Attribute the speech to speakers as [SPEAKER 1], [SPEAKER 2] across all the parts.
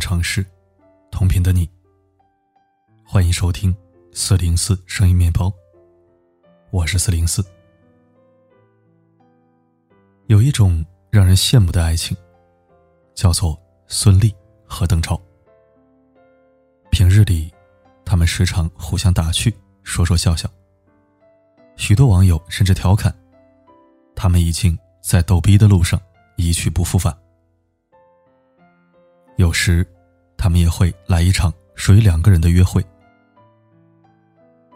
[SPEAKER 1] 的城市，同频的你。欢迎收听四零四声音面包，我是四零四。有一种让人羡慕的爱情，叫做孙俪和邓超。平日里，他们时常互相打趣，说说笑笑。许多网友甚至调侃，他们已经在逗逼的路上一去不复返。有时，他们也会来一场属于两个人的约会。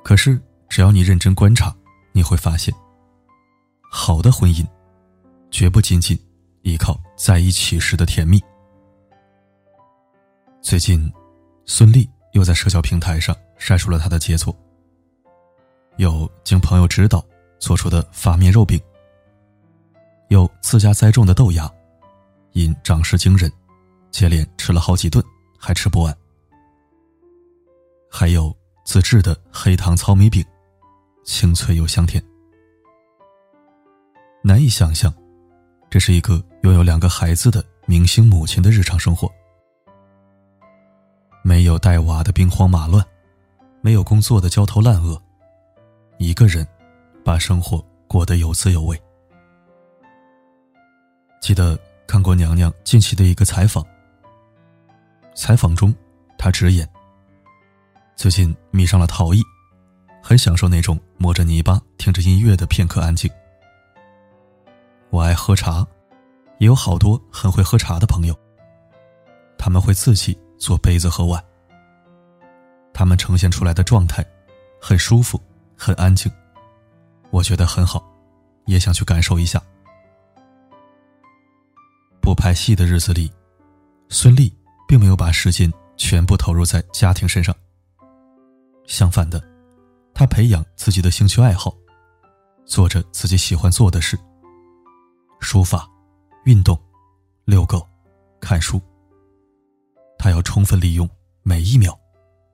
[SPEAKER 1] 可是，只要你认真观察，你会发现，好的婚姻，绝不仅仅依靠在一起时的甜蜜。最近，孙俪又在社交平台上晒出了她的杰作：有经朋友指导做出的发面肉饼，有自家栽种的豆芽，因长势惊人。接连吃了好几顿，还吃不完。还有自制的黑糖糙米饼，清脆又香甜。难以想象，这是一个拥有两个孩子的明星母亲的日常生活。没有带娃的兵荒马乱，没有工作的焦头烂额，一个人把生活过得有滋有味。记得看过娘娘近期的一个采访。采访中，他直言：“最近迷上了陶艺，很享受那种摸着泥巴听着音乐的片刻安静。我爱喝茶，也有好多很会喝茶的朋友。他们会自己做杯子和碗，他们呈现出来的状态很舒服，很安静，我觉得很好，也想去感受一下。不拍戏的日子里，孙俪。”并没有把时间全部投入在家庭身上。相反的，他培养自己的兴趣爱好，做着自己喜欢做的事。书法、运动、遛狗、看书。他要充分利用每一秒，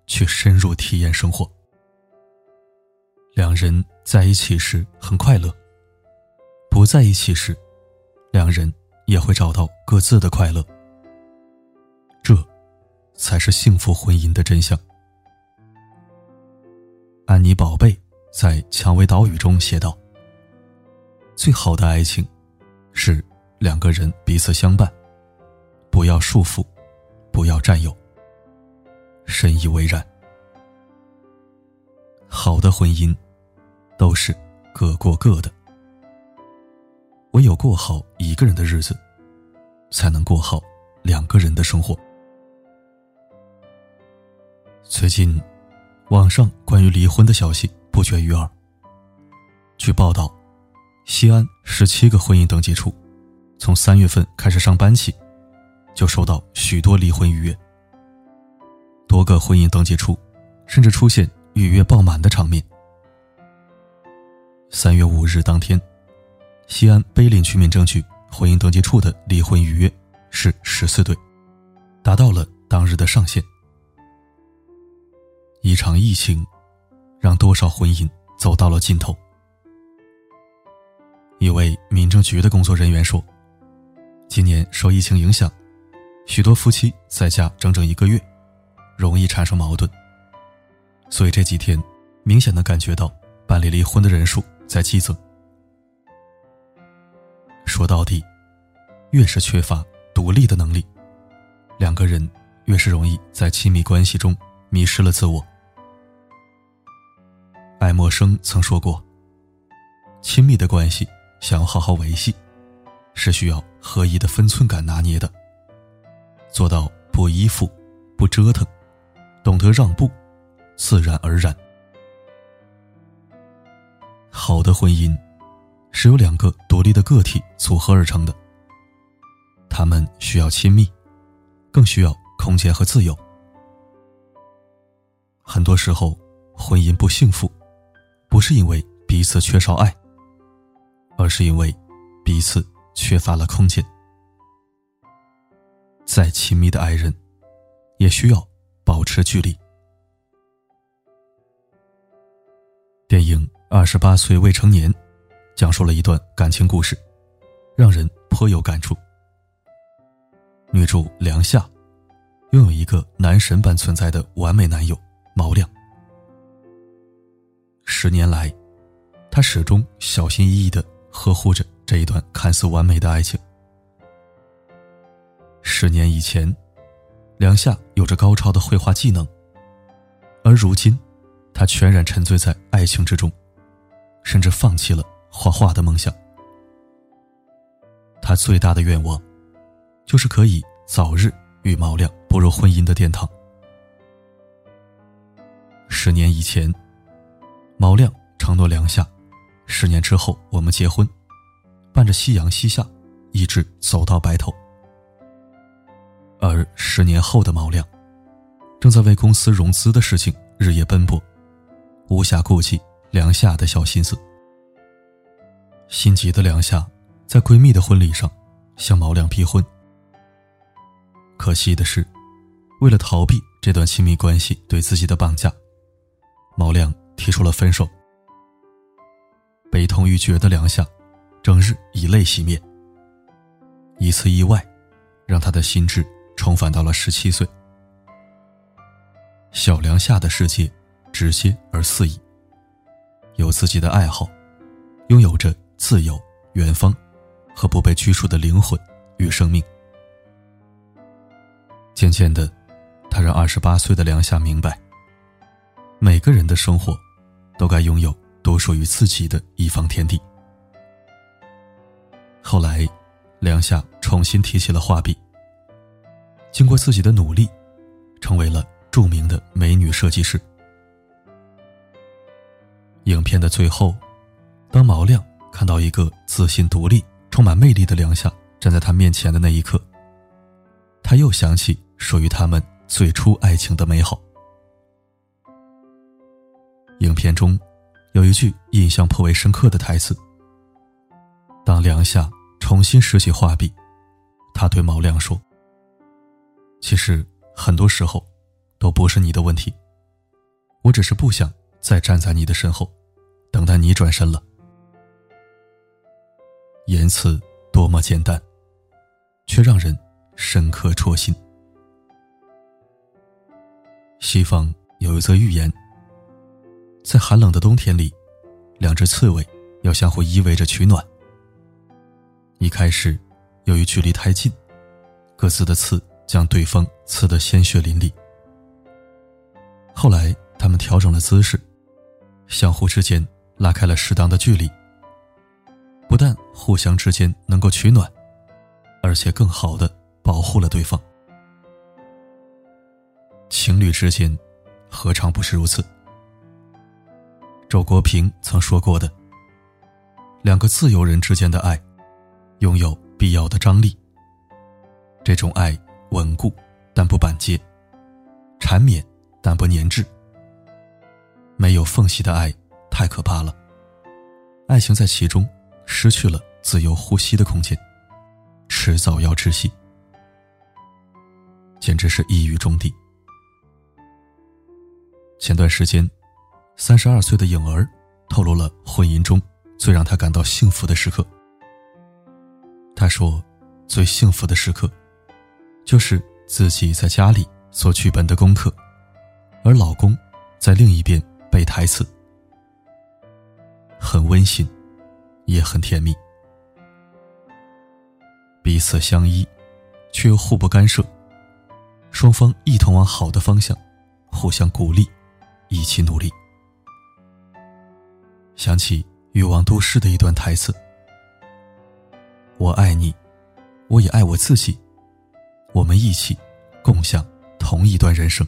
[SPEAKER 1] 去深入体验生活。两人在一起时很快乐，不在一起时，两人也会找到各自的快乐。这，才是幸福婚姻的真相。安妮宝贝在《蔷薇岛屿》中写道：“最好的爱情，是两个人彼此相伴，不要束缚，不要占有。”深以为然。好的婚姻，都是各过各的。唯有过好一个人的日子，才能过好两个人的生活。最近，网上关于离婚的消息不绝于耳。据报道，西安十七个婚姻登记处，从三月份开始上班起，就收到许多离婚预约。多个婚姻登记处，甚至出现预约爆满的场面。三月五日当天，西安碑林区民政局婚姻登记处的离婚预约是十四对，达到了当日的上限。一场疫情，让多少婚姻走到了尽头。一位民政局的工作人员说：“今年受疫情影响，许多夫妻在家整整一个月，容易产生矛盾。所以这几天，明显的感觉到办理离婚的人数在激增。说到底，越是缺乏独立的能力，两个人越是容易在亲密关系中迷失了自我。”爱默生曾说过：“亲密的关系想要好好维系，是需要合一的分寸感拿捏的，做到不依附、不折腾，懂得让步，自然而然。好的婚姻是由两个独立的个体组合而成的，他们需要亲密，更需要空间和自由。很多时候，婚姻不幸福。”不是因为彼此缺少爱，而是因为彼此缺乏了空间。再亲密的爱人，也需要保持距离。电影《二十八岁未成年》讲述了一段感情故事，让人颇有感触。女主梁夏，拥有一个男神般存在的完美男友毛亮。十年来，他始终小心翼翼的呵护着这一段看似完美的爱情。十年以前，梁夏有着高超的绘画技能，而如今，他全然沉醉在爱情之中，甚至放弃了画画的梦想。他最大的愿望，就是可以早日与毛亮步入婚姻的殿堂。十年以前，毛亮承诺梁夏，十年之后我们结婚，伴着夕阳西下，一直走到白头。而十年后的毛亮，正在为公司融资的事情日夜奔波，无暇顾及梁夏的小心思。心急的梁夏。在闺蜜的婚礼上，向毛亮逼婚。可惜的是，为了逃避这段亲密关系对自己的绑架，毛亮提出了分手。悲痛欲绝的梁夏，整日以泪洗面。一次意外，让他的心智重返到了十七岁。小梁夏的世界，直接而肆意，有自己的爱好，拥有着自由、远方。和不被拘束的灵魂与生命。渐渐的，他让二十八岁的梁夏明白，每个人的生活都该拥有独属于自己的一方天地。后来，梁夏重新提起了画笔，经过自己的努力，成为了著名的美女设计师。影片的最后，当毛亮看到一个自信独立。充满魅力的梁夏站在他面前的那一刻，他又想起属于他们最初爱情的美好。影片中有一句印象颇为深刻的台词：“当梁夏重新拾起画笔，他对毛亮说：‘其实很多时候都不是你的问题，我只是不想再站在你的身后，等待你转身了。’”言辞多么简单，却让人深刻戳心。西方有一则寓言：在寒冷的冬天里，两只刺猬要相互依偎着取暖。一开始，由于距离太近，各自的刺将对方刺得鲜血淋漓。后来，他们调整了姿势，相互之间拉开了适当的距离。不但互相之间能够取暖，而且更好的保护了对方。情侣之间，何尝不是如此？周国平曾说过的：“两个自由人之间的爱，拥有必要的张力。这种爱稳固但不板结，缠绵但不粘滞。没有缝隙的爱太可怕了，爱情在其中。”失去了自由呼吸的空间，迟早要窒息，简直是一语中的。前段时间，三十二岁的颖儿透露了婚姻中最让她感到幸福的时刻。她说：“最幸福的时刻，就是自己在家里做剧本的功课，而老公在另一边背台词，很温馨。”也很甜蜜，彼此相依，却又互不干涉，双方一同往好的方向，互相鼓励，一起努力。想起《欲望都市》的一段台词：“我爱你，我也爱我自己，我们一起共享同一段人生，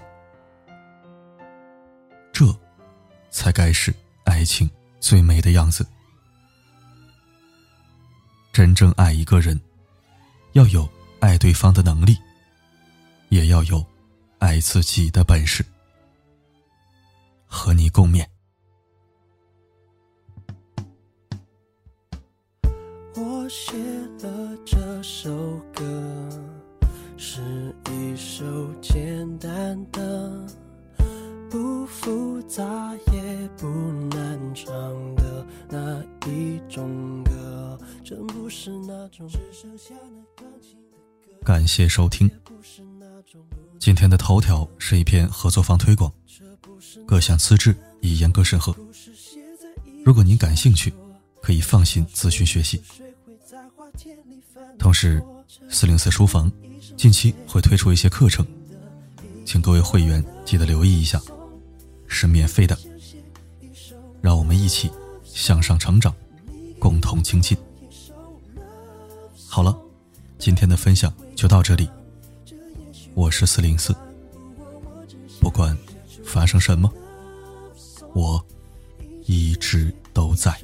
[SPEAKER 1] 这才该是爱情最美的样子。”真正爱一个人，要有爱对方的能力，也要有爱自己的本事。和你共勉。
[SPEAKER 2] 写了这首歌，是一首简单的、不复杂也不难唱的那一种歌。真不是那种只剩下那钢琴的歌。感谢收听。今天的头条是一篇合作方推广，各项资质已严格审核。如果您感兴趣，可以放心咨询学习。同时，四零四书房近期会推出一些课程，请各位会员记得留意一下，是免费的。让我们一起向上成长，共同精进。好了，今天的分享就到这里。我是四零四，不管发生什么，我一直都在。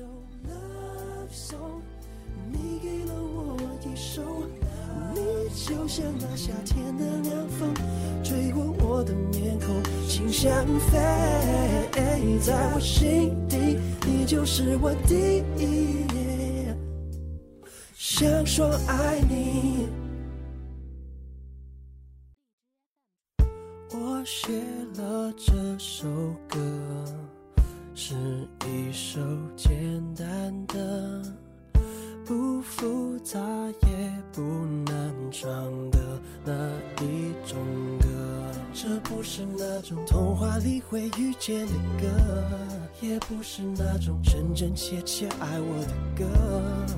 [SPEAKER 2] 像那夏天的凉风，吹过我的面孔，心像飞，在我心底，你就是我第一。想说爱你，我写了这首歌，是一首简单的，不复杂也不难唱的那一种歌。这不是那种童话里会遇见的歌。也不是那种真真切切爱我的歌，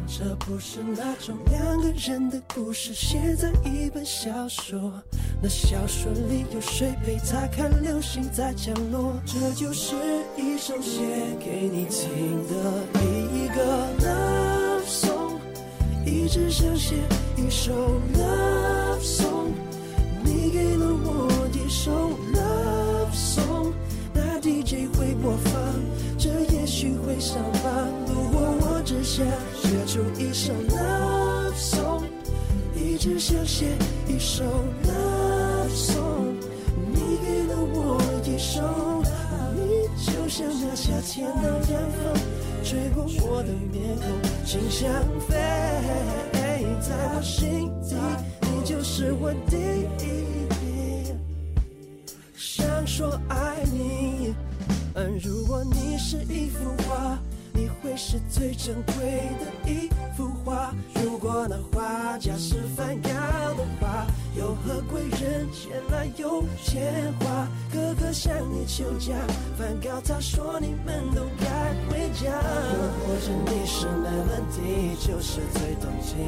[SPEAKER 2] 这不是那种两个人的故事写在一本小说，那小说里有谁陪他看流星在降落？这就是一首写给你听的写一首 love song，你给了我一首 love song，那 DJ 会播放。这也许会伤疤，如果我只想写出一首 love song，一直想写一首 love song，你给了我一首，你就像那夏天的凉风，吹过我的面孔，心像飞，在我心底，你就是我第一，想说爱你。嗯，如果你是一幅画，会是最珍贵的一幅画。如果那画家是梵高的话，又何贵人前来有钱花？哥哥向你求嫁，梵高他说你们都该回家。或者你是那兰迪，就是最动情，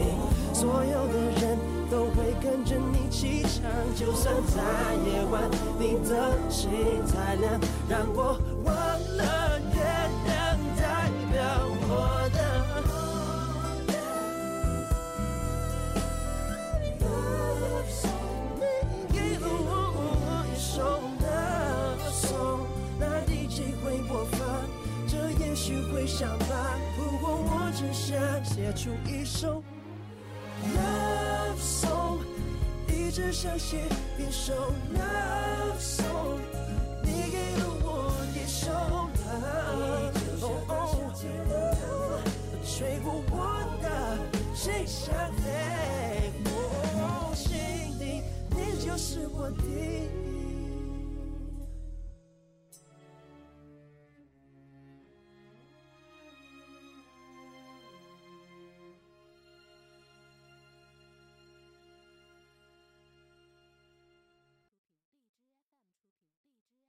[SPEAKER 2] 所有的人都会跟着你起唱。就算在夜晚，你的心太亮，让我。会伤疤，不过我只想写出一首 love song，一直想写一首 love song，你给了。手了，吹过我的心上飞，心底你就是我的。